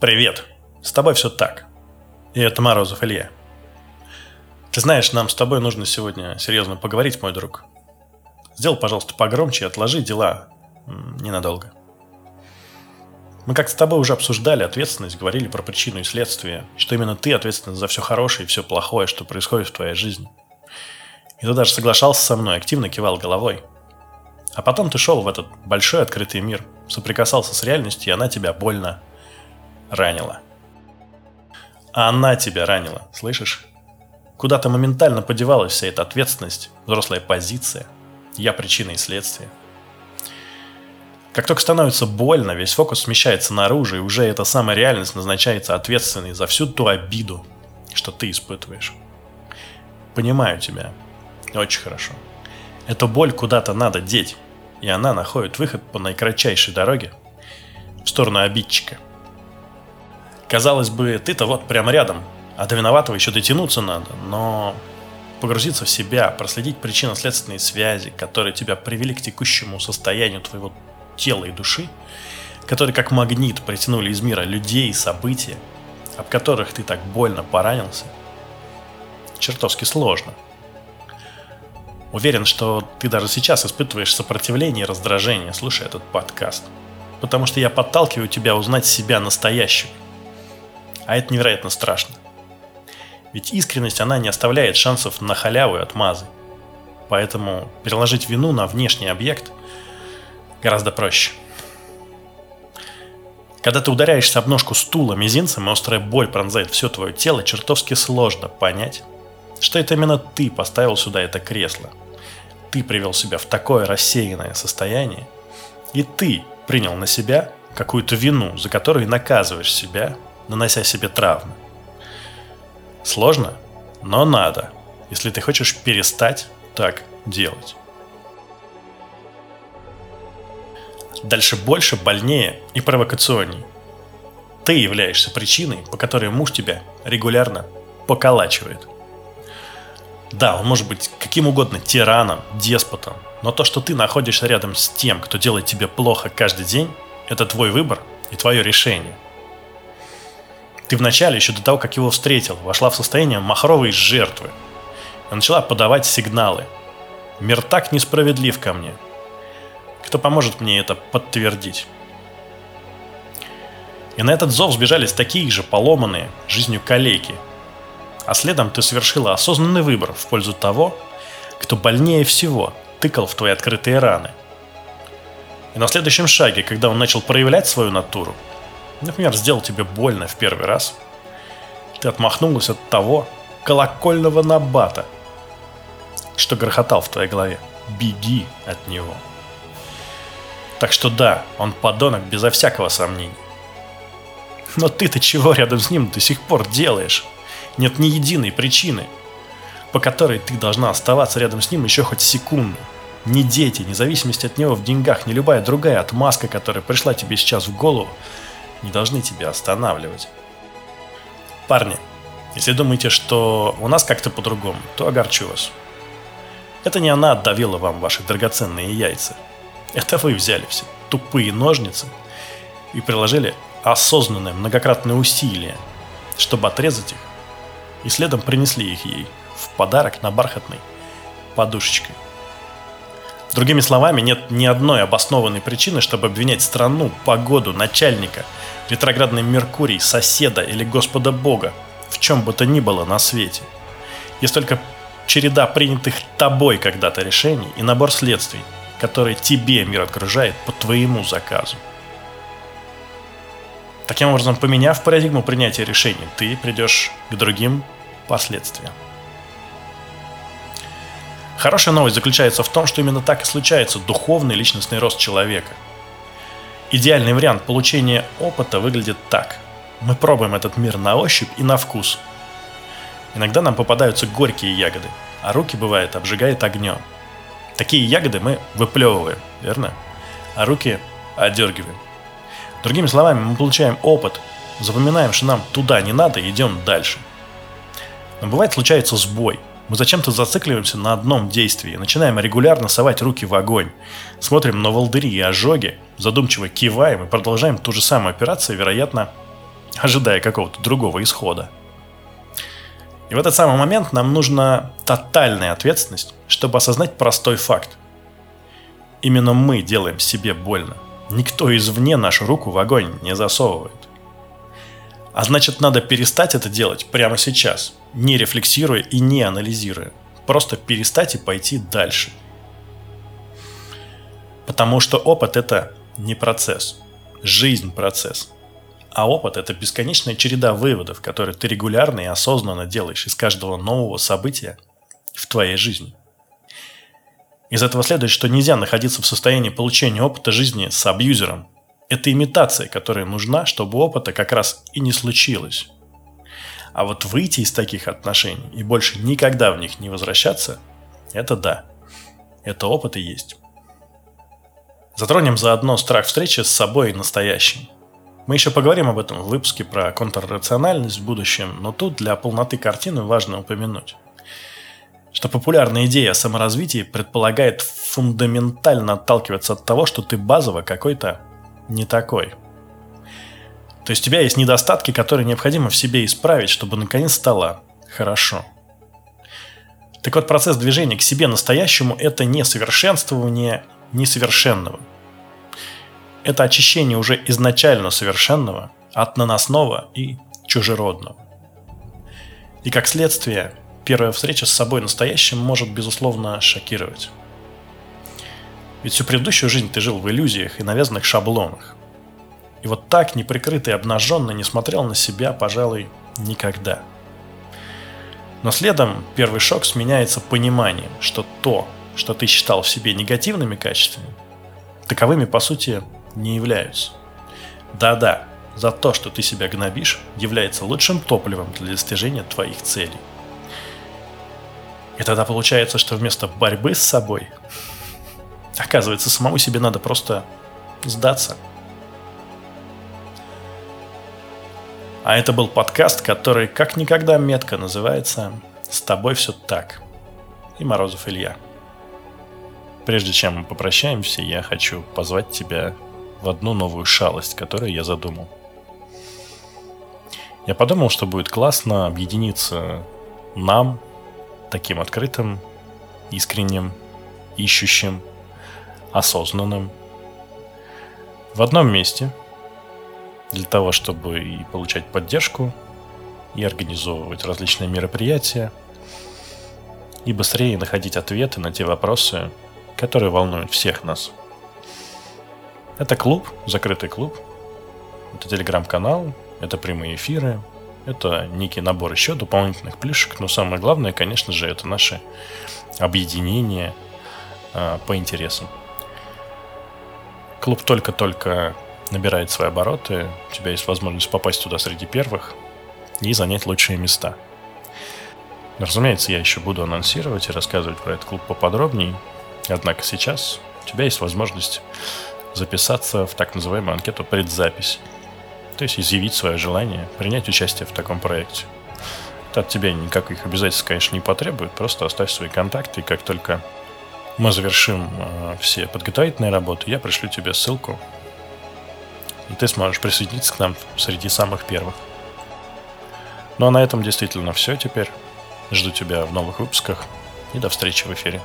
Привет. С тобой все так. И это Морозов Илья. Ты знаешь, нам с тобой нужно сегодня серьезно поговорить, мой друг. Сделай, пожалуйста, погромче и отложи дела ненадолго. Мы как-то с тобой уже обсуждали ответственность, говорили про причину и следствие, что именно ты ответственен за все хорошее и все плохое, что происходит в твоей жизни. И ты даже соглашался со мной, активно кивал головой. А потом ты шел в этот большой открытый мир, соприкасался с реальностью, и она тебя больно ранила. А она тебя ранила, слышишь? Куда-то моментально подевалась вся эта ответственность, взрослая позиция. Я причина и следствие. Как только становится больно, весь фокус смещается наружу, и уже эта самая реальность назначается ответственной за всю ту обиду, что ты испытываешь. Понимаю тебя. Очень хорошо. Эту боль куда-то надо деть, и она находит выход по наикратчайшей дороге в сторону обидчика – Казалось бы, ты-то вот прямо рядом, а до виноватого еще дотянуться надо, но погрузиться в себя, проследить причинно-следственные связи, которые тебя привели к текущему состоянию твоего тела и души, которые как магнит притянули из мира людей и события, об которых ты так больно поранился, чертовски сложно. Уверен, что ты даже сейчас испытываешь сопротивление и раздражение, слушая этот подкаст. Потому что я подталкиваю тебя узнать себя настоящего – а это невероятно страшно. Ведь искренность, она не оставляет шансов на халяву и отмазы. Поэтому переложить вину на внешний объект гораздо проще. Когда ты ударяешься об ножку стула мизинцем, и острая боль пронзает все твое тело, чертовски сложно понять, что это именно ты поставил сюда это кресло. Ты привел себя в такое рассеянное состояние, и ты принял на себя какую-то вину, за которую наказываешь себя нанося себе травмы. Сложно, но надо, если ты хочешь перестать так делать. Дальше больше, больнее и провокационней. Ты являешься причиной, по которой муж тебя регулярно поколачивает. Да, он может быть каким угодно тираном, деспотом, но то, что ты находишься рядом с тем, кто делает тебе плохо каждый день, это твой выбор и твое решение – ты вначале, еще до того, как его встретил, вошла в состояние махровой жертвы и начала подавать сигналы. Мир так несправедлив ко мне. Кто поможет мне это подтвердить? И на этот зов сбежались такие же поломанные жизнью коллеги. А следом ты совершила осознанный выбор в пользу того, кто больнее всего тыкал в твои открытые раны. И на следующем шаге, когда он начал проявлять свою натуру – например, сделал тебе больно в первый раз, ты отмахнулась от того колокольного набата, что грохотал в твоей голове. Беги от него. Так что да, он подонок безо всякого сомнения. Но ты-то чего рядом с ним до сих пор делаешь? Нет ни единой причины, по которой ты должна оставаться рядом с ним еще хоть секунду. Ни дети, ни зависимость от него в деньгах, ни любая другая отмазка, которая пришла тебе сейчас в голову, не должны тебя останавливать. Парни, если думаете, что у нас как-то по-другому, то огорчу вас. Это не она отдавила вам ваши драгоценные яйца. Это вы взяли все тупые ножницы и приложили осознанное многократное усилие, чтобы отрезать их, и следом принесли их ей в подарок на бархатной подушечкой. Другими словами, нет ни одной обоснованной причины, чтобы обвинять страну, погоду, начальника, ретроградный Меркурий, соседа или Господа Бога, в чем бы то ни было на свете. Есть только череда принятых тобой когда-то решений и набор следствий, которые тебе мир окружает по твоему заказу. Таким образом, поменяв парадигму принятия решений, ты придешь к другим последствиям. Хорошая новость заключается в том, что именно так и случается духовный личностный рост человека. Идеальный вариант получения опыта выглядит так. Мы пробуем этот мир на ощупь и на вкус. Иногда нам попадаются горькие ягоды, а руки, бывает, обжигает огнем. Такие ягоды мы выплевываем, верно? А руки отдергиваем. Другими словами, мы получаем опыт, запоминаем, что нам туда не надо и идем дальше. Но бывает случается сбой – мы зачем-то зацикливаемся на одном действии, начинаем регулярно совать руки в огонь, смотрим на волдыри и ожоги, задумчиво киваем и продолжаем ту же самую операцию, вероятно, ожидая какого-то другого исхода. И в этот самый момент нам нужна тотальная ответственность, чтобы осознать простой факт. Именно мы делаем себе больно. Никто извне нашу руку в огонь не засовывает. А значит, надо перестать это делать прямо сейчас, не рефлексируя и не анализируя. Просто перестать и пойти дальше. Потому что опыт это не процесс. Жизнь процесс. А опыт – это бесконечная череда выводов, которые ты регулярно и осознанно делаешь из каждого нового события в твоей жизни. Из этого следует, что нельзя находиться в состоянии получения опыта жизни с абьюзером. Это имитация, которая нужна, чтобы опыта как раз и не случилось. А вот выйти из таких отношений и больше никогда в них не возвращаться – это да. Это опыт и есть. Затронем заодно страх встречи с собой и настоящим. Мы еще поговорим об этом в выпуске про контррациональность в будущем, но тут для полноты картины важно упомянуть, что популярная идея о саморазвитии предполагает фундаментально отталкиваться от того, что ты базово какой-то не такой. То есть у тебя есть недостатки, которые необходимо в себе исправить, чтобы наконец стало хорошо. Так вот, процесс движения к себе настоящему – это не совершенствование несовершенного – это очищение уже изначально совершенного от наносного и чужеродного. И как следствие, первая встреча с собой настоящим может, безусловно, шокировать. Ведь всю предыдущую жизнь ты жил в иллюзиях и навязанных шаблонах. И вот так, неприкрытый и обнаженно, не смотрел на себя, пожалуй, никогда. Но следом первый шок сменяется пониманием, что то, что ты считал в себе негативными качествами, таковыми, по сути, не являются. Да-да, за то, что ты себя гнобишь, является лучшим топливом для достижения твоих целей. И тогда получается, что вместо борьбы с собой, оказывается, самому себе надо просто сдаться. А это был подкаст, который как никогда метко называется «С тобой все так». И Морозов Илья. Прежде чем мы попрощаемся, я хочу позвать тебя в одну новую шалость, которую я задумал. Я подумал, что будет классно объединиться нам, таким открытым, искренним, ищущим, осознанным, в одном месте, для того, чтобы и получать поддержку, и организовывать различные мероприятия, и быстрее находить ответы на те вопросы, которые волнуют всех нас – это клуб, закрытый клуб. Это телеграм-канал, это прямые эфиры, это некий набор еще дополнительных плюшек. Но самое главное, конечно же, это наше объединение э, по интересам. Клуб только-только набирает свои обороты. У тебя есть возможность попасть туда среди первых и занять лучшие места. Разумеется, я еще буду анонсировать и рассказывать про этот клуб поподробнее. Однако сейчас у тебя есть возможность записаться в так называемую анкету предзапись. То есть изъявить свое желание принять участие в таком проекте. Это от тебя никаких обязательств, конечно, не потребует. Просто оставь свои контакты, и как только мы завершим э, все подготовительные работы, я пришлю тебе ссылку, и ты сможешь присоединиться к нам среди самых первых. Ну а на этом действительно все теперь. Жду тебя в новых выпусках и до встречи в эфире.